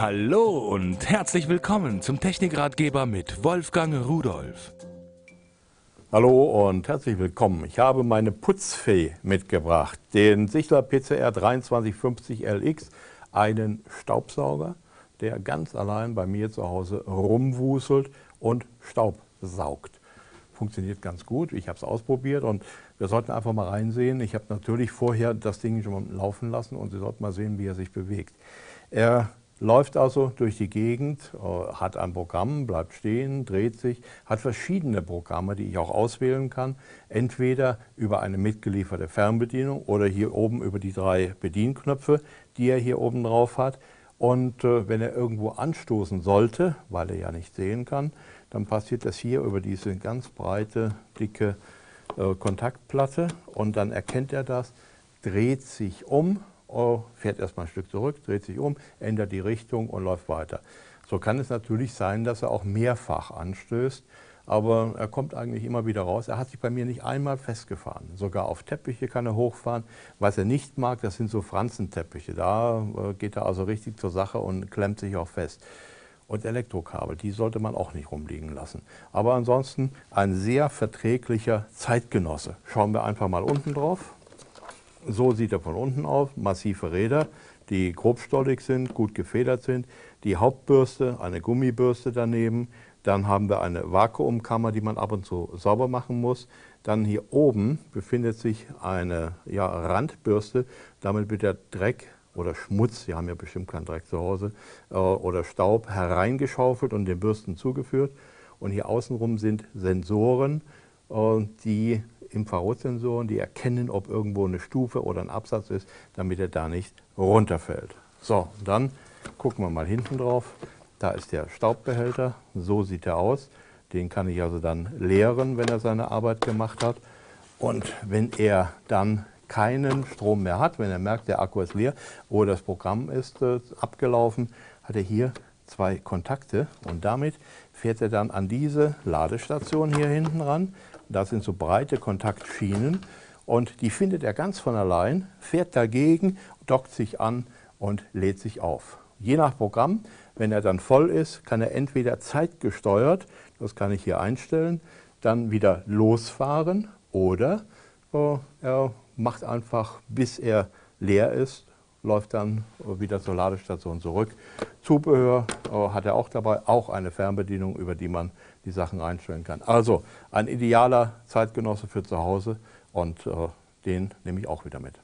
Hallo und herzlich willkommen zum Technikratgeber mit Wolfgang Rudolf. Hallo und herzlich willkommen. Ich habe meine Putzfee mitgebracht, den Sichler PCR 2350 LX, einen Staubsauger, der ganz allein bei mir zu Hause rumwuselt und Staub saugt. Funktioniert ganz gut, ich habe es ausprobiert und wir sollten einfach mal reinsehen. Ich habe natürlich vorher das Ding schon mal laufen lassen und Sie sollten mal sehen, wie er sich bewegt. Er läuft also durch die Gegend, äh, hat ein Programm, bleibt stehen, dreht sich, hat verschiedene Programme, die ich auch auswählen kann. Entweder über eine mitgelieferte Fernbedienung oder hier oben über die drei Bedienknöpfe, die er hier oben drauf hat. Und äh, wenn er irgendwo anstoßen sollte, weil er ja nicht sehen kann, dann passiert das hier über diese ganz breite, dicke äh, Kontaktplatte und dann erkennt er das, dreht sich um Oh, fährt erstmal ein Stück zurück, dreht sich um, ändert die Richtung und läuft weiter. So kann es natürlich sein, dass er auch mehrfach anstößt, aber er kommt eigentlich immer wieder raus. Er hat sich bei mir nicht einmal festgefahren. Sogar auf Teppiche kann er hochfahren. Was er nicht mag, das sind so Franzenteppiche. Da äh, geht er also richtig zur Sache und klemmt sich auch fest. Und Elektrokabel, die sollte man auch nicht rumliegen lassen. Aber ansonsten ein sehr verträglicher Zeitgenosse. Schauen wir einfach mal unten drauf. So sieht er von unten aus, massive Räder, die grobstollig sind, gut gefedert sind. Die Hauptbürste, eine Gummibürste daneben. Dann haben wir eine Vakuumkammer, die man ab und zu sauber machen muss. Dann hier oben befindet sich eine ja, Randbürste. Damit wird der Dreck oder Schmutz, Sie haben ja bestimmt keinen Dreck zu Hause, äh, oder Staub hereingeschaufelt und den Bürsten zugeführt. Und hier außenrum sind Sensoren, äh, die Infrarotsensoren, die erkennen, ob irgendwo eine Stufe oder ein Absatz ist, damit er da nicht runterfällt. So, dann gucken wir mal hinten drauf. Da ist der Staubbehälter, so sieht er aus. Den kann ich also dann leeren, wenn er seine Arbeit gemacht hat. Und wenn er dann keinen Strom mehr hat, wenn er merkt, der Akku ist leer oder das Programm ist äh, abgelaufen, hat er hier zwei Kontakte und damit fährt er dann an diese Ladestation hier hinten ran das sind so breite Kontaktschienen und die findet er ganz von allein, fährt dagegen, dockt sich an und lädt sich auf. Je nach Programm, wenn er dann voll ist, kann er entweder zeitgesteuert, das kann ich hier einstellen, dann wieder losfahren oder äh, er macht einfach, bis er leer ist, läuft dann wieder zur Ladestation zurück. Zubehör äh, hat er auch dabei, auch eine Fernbedienung, über die man die Sachen einstellen kann. Also ein idealer Zeitgenosse für zu Hause und äh, den nehme ich auch wieder mit.